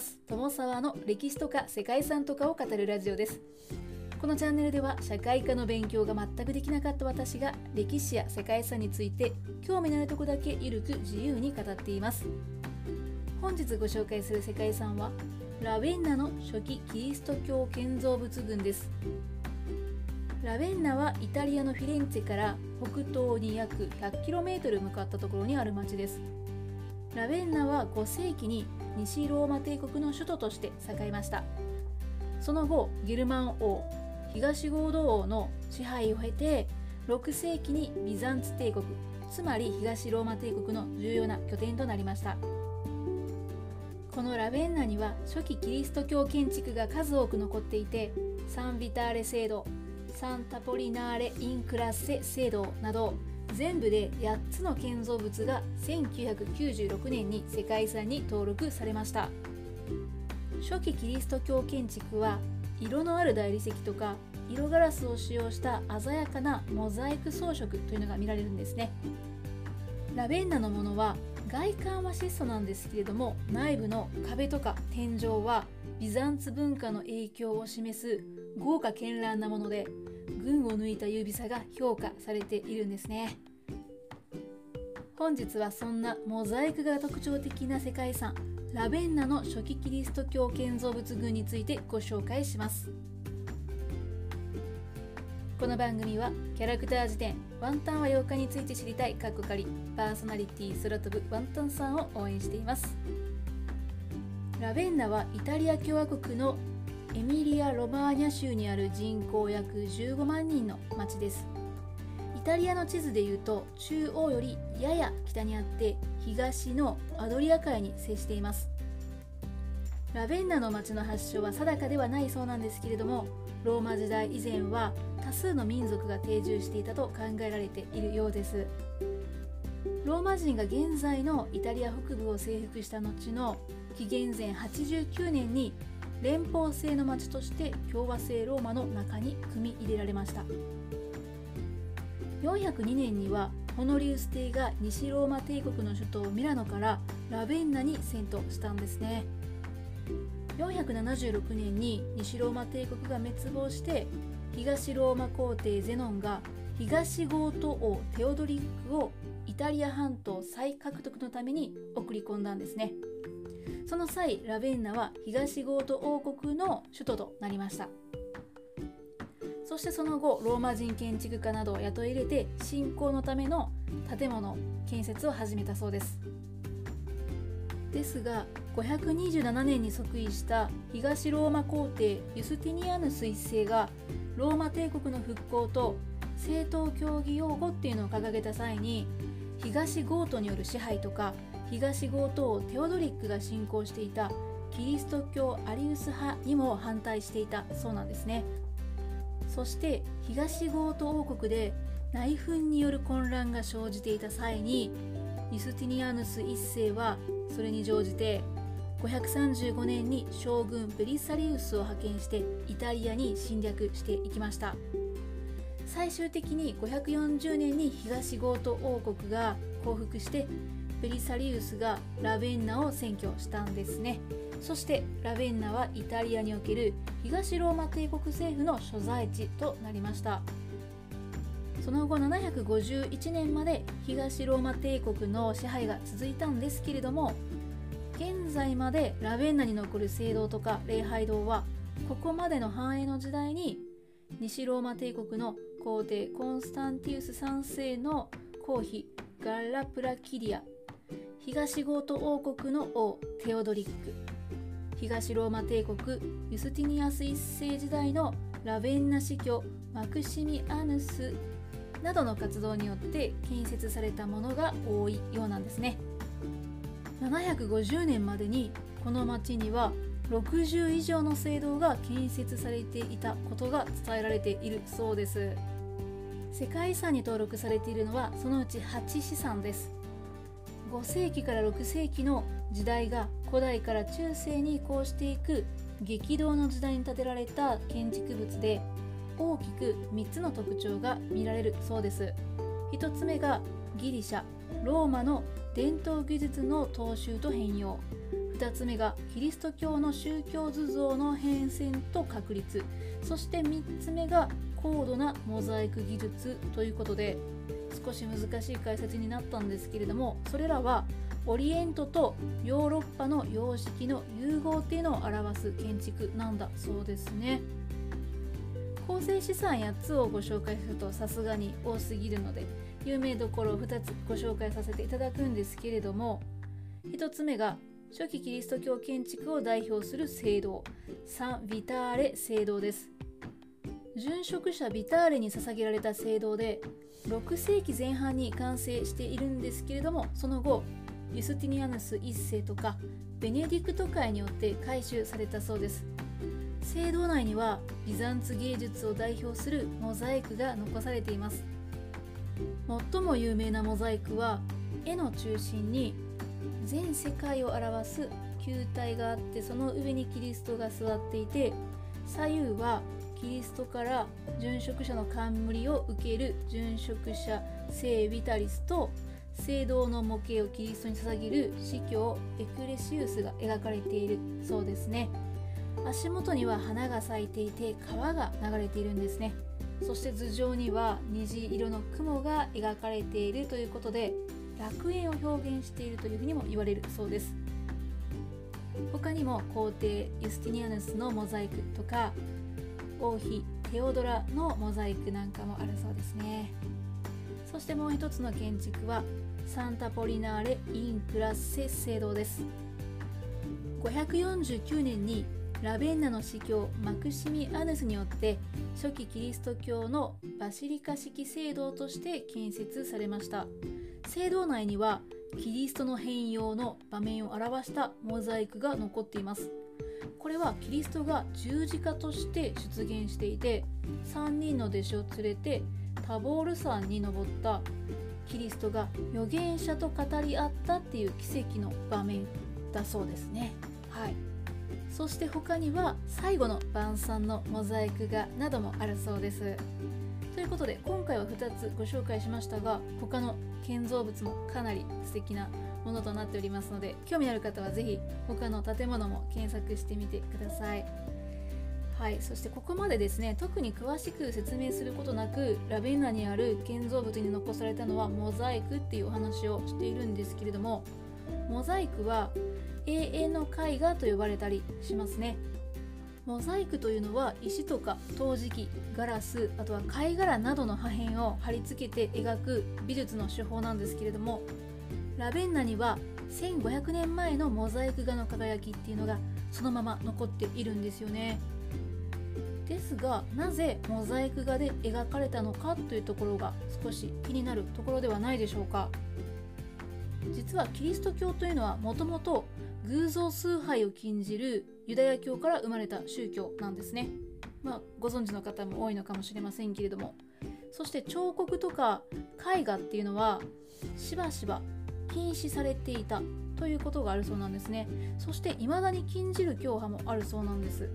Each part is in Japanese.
ます。友沢の歴史とか世界遺産とかを語るラジオです。このチャンネルでは社会科の勉強が全くできなかった私が歴史や世界遺産について興味のあるとこだけゆるく自由に語っています。本日ご紹介する世界遺産はラベンナの初期キリスト教建造物群です。ラベンナはイタリアのフィレンツェから北東に約 100km 向かったところにある町です。ラベンナは5世紀に西ローマ帝国の首都として栄えました。その後ゲルマン王東合同王の支配を経て6世紀にビザンツ帝国つまり東ローマ帝国の重要な拠点となりました。このラベンナには初期キリスト教建築が数多く残っていてサンビターレ聖堂サンタポリナーレ・インクラッセ聖堂など全部で8つの建造物が1996年に世界遺産に登録されました。初期キリスト教建築は色のある大理石とか色ガラスを使用した鮮やかなモザイク装飾というのが見られるんですね。ラベンナのものは外観は質素なんですけれども内部の壁とか天井はビザンツ文化の影響を示す豪華絢爛なもので群を抜いた指さが評価されているんですね。本日はそんなモザイクが特徴的な世界遺産ラベンナの初期キリスト教建造物群についてご紹介します。この番組はキャラクター辞典ワンタンは8日について知りたいカッコ仮パーソナリティ空飛ぶワンタンさんを応援しています。ラベンナはイタリア共和国のエミリア・ロマーニャ州にある人口約15万人の町です。イタリアの地図でいうと中央よりやや北にあって東のアドリア海に接しています。ラベンナの町の発祥は定かではないそうなんですけれどもローマ時代以前は多数の民族が定住していたと考えられているようです。ローマ人が現在のイタリア北部を征服した後の紀元前89年に連邦制の町として共和制ローマの中に組み入れられました。402年にはホノリウス帝が西ローマ帝国の首都ミラノからラベンナに遷都したんですね。476年に西ローマ帝国が滅亡して東ローマ皇帝ゼノンが東ゴート王テオドリックをイタリア半島再獲得のために送り込んだんですね。その際ラベンナは東ゴート王国の首都となりました。そしてその後ローマ人建築家などを雇い入れて信仰のための建物建設を始めたそうです。ですが527年に即位した東ローマ皇帝ユスティニアヌス一世がローマ帝国の復興と正統教義擁護っていうのを掲げた際に東ゴートによる支配とか東ゴート王テオドリックが信仰していたキリスト教アリウス派にも反対していたそうなんですね。そして東ゴート王国で内紛による混乱が生じていた際にユスティニアヌス1世はそれに乗じて535年に将軍ベリサリウスを派遣してイタリアに侵略していきました。最終的に540年に東ゴート王国が降伏してベリサリウスがラベンナを占拠したんですね。そしてラベンナはイタリアにおける東ローマ帝国政府の所在地となりました。その後751年まで東ローマ帝国の支配が続いたんですけれども現在までラベンナに残る聖堂とか礼拝堂はここまでの繁栄の時代に西ローマ帝国の皇帝コンスタンティウス3世の皇妃ガッラ・プラキディア東ゴート王国の王テオドリック。東ローマ帝国ユスティニアヌス1世時代のラベンナ司教マクシミアヌスなどの活動によって建設されたものが多いようなんですね。750年までにこの町には60以上の聖堂が建設されていたことが伝えられているそうです。世界遺産に登録されているのはそのうち8資産です。5世紀から6世紀の時代が古代から中世に移行していく激動の時代に建てられた建築物で大きく3つの特徴が見られるそうです。1つ目がギリシャローマの伝統技術の踏襲と変容。2つ目がキリスト教の宗教図像の変遷と確立。そして3つ目が高度なモザイク技術ということで少し難しい解説になったんですけれどもそれらはオリエントとヨーロッパの様式の融合っていうのを表す建築なんだそうですね。構成資産8つをご紹介するとさすがに多すぎるので有名どころを2つご紹介させていただくんですけれども1つ目が初期キリスト教建築を代表する聖堂サン・ビターレ聖堂です。殉職者ビターレに捧げられた聖堂で6世紀前半に完成しているんですけれどもその後ユスティニアヌス1世とかベネディクト会によって改修されたそうです。聖堂内にはビザンツ芸術を代表するモザイクが残されています。最も有名なモザイクは絵の中心に全世界を表す球体があってその上にキリストが座っていて左右はキリストから殉職者の冠を受ける殉職者聖ビタリスと聖堂の模型をキリストに捧げる司教エクレシウスが描かれているそうですね。足元には花が咲いていて川が流れているんですね。そして頭上には虹色の雲が描かれているということで楽園を表現しているというふうにも言われるそうです。他にも皇帝ユスティニアヌスのモザイクとか王妃テオドラのモザイクなんかもあるそうですね。そしてもう一つの建築はサンタポリナーレ・イン・クラッセ聖堂です。549年にラベンナの司教マクシミアヌスによって初期キリスト教のバシリカ式聖堂として建設されました。聖堂内にはキリストの変容の場面を表したモザイクが残っています。これはキリストが十字架として出現していて3人の弟子を連れてタボール山に登った。キリストが預言者と語り合ったっていう奇跡の場面だそうですね。はい。そして他には最後の晩餐のモザイク画などもあるそうです。ということで今回は2つご紹介しましたが他の建造物もかなり素敵なものとなっておりますので興味ある方は是非他の建物も検索してみてください。はいそしてここまでですね特に詳しく説明することなくラベンナにある建造物に残されたのはモザイクっていうお話をしているんですけれどもモザイクは永遠の絵画と呼ばれたりしますね。モザイクというのは石とか陶磁器ガラスあとは貝殻などの破片を貼り付けて描く美術の手法なんですけれどもラベンナには1500年前のモザイク画の輝きっていうのがそのまま残っているんですよね。ですがなぜモザイク画で描かれたのかというところが少し気になるところではないでしょうか。実はキリスト教というのはもともと偶像崇拝を禁じるユダヤ教から生まれた宗教なんですね。まあご存知の方も多いのかもしれませんけれども。そして彫刻とか絵画っていうのはしばしば禁止されていたということがあるそうなんですねそして未だに禁じる教派もあるそうなんです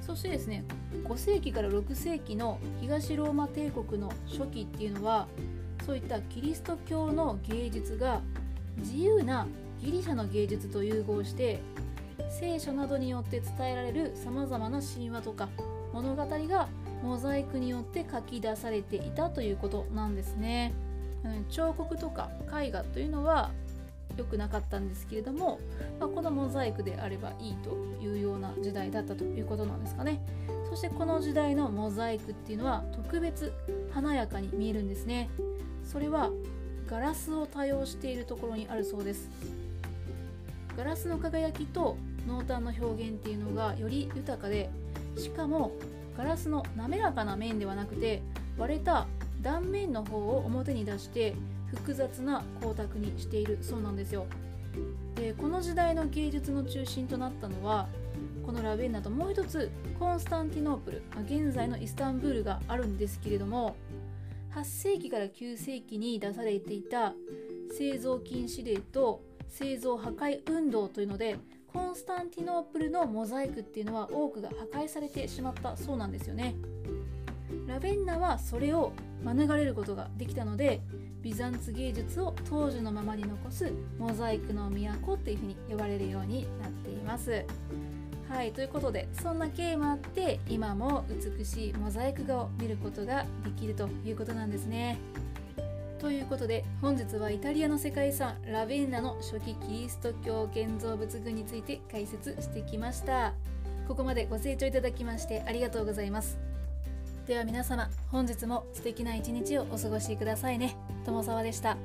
そしてですね5世紀から6世紀の東ローマ帝国の初期っていうのはそういったキリスト教の芸術が自由なギリシャの芸術と融合して聖書などによって伝えられるさまざまな神話とか物語がモザイクによって書き出されていたということなんですね。彫刻とか絵画というのは良くなかったんですけれども、まあ、このモザイクであればいいというような時代だったということなんですかね。そしてこの時代のモザイクっていうのは特別華やかに見えるんですね。それはガラスを多用しているところにあるそうです。ガラスの輝きと濃淡の表現っていうのがより豊かでしかもガラスの滑らかな面ではなくて割れた断面の方を表に出して複雑な光沢にしているそうなんですよ。でこの時代の芸術の中心となったのはこのラベンナともう一つコンスタンティノープル現在のイスタンブールがあるんですけれども8世紀から9世紀に出されていた製造禁止令と製造破壊運動というのでコンスタンティノープルのモザイクっていうのは多くが破壊されてしまったそうなんですよね。ラベンナはそれを免れることができたのでビザンツ芸術を当時のままに残すモザイクの都っていうふうに呼ばれるようになっています。はいということでそんな経緯もあって今も美しいモザイク画を見ることができるということなんですね。ということで本日はイタリアの世界遺産ラベンナの初期キリスト教建造物群について解説してきました。ここまでご清聴いただきましてありがとうございます。では皆様本日も素敵な一日をお過ごしくださいね友沢でした。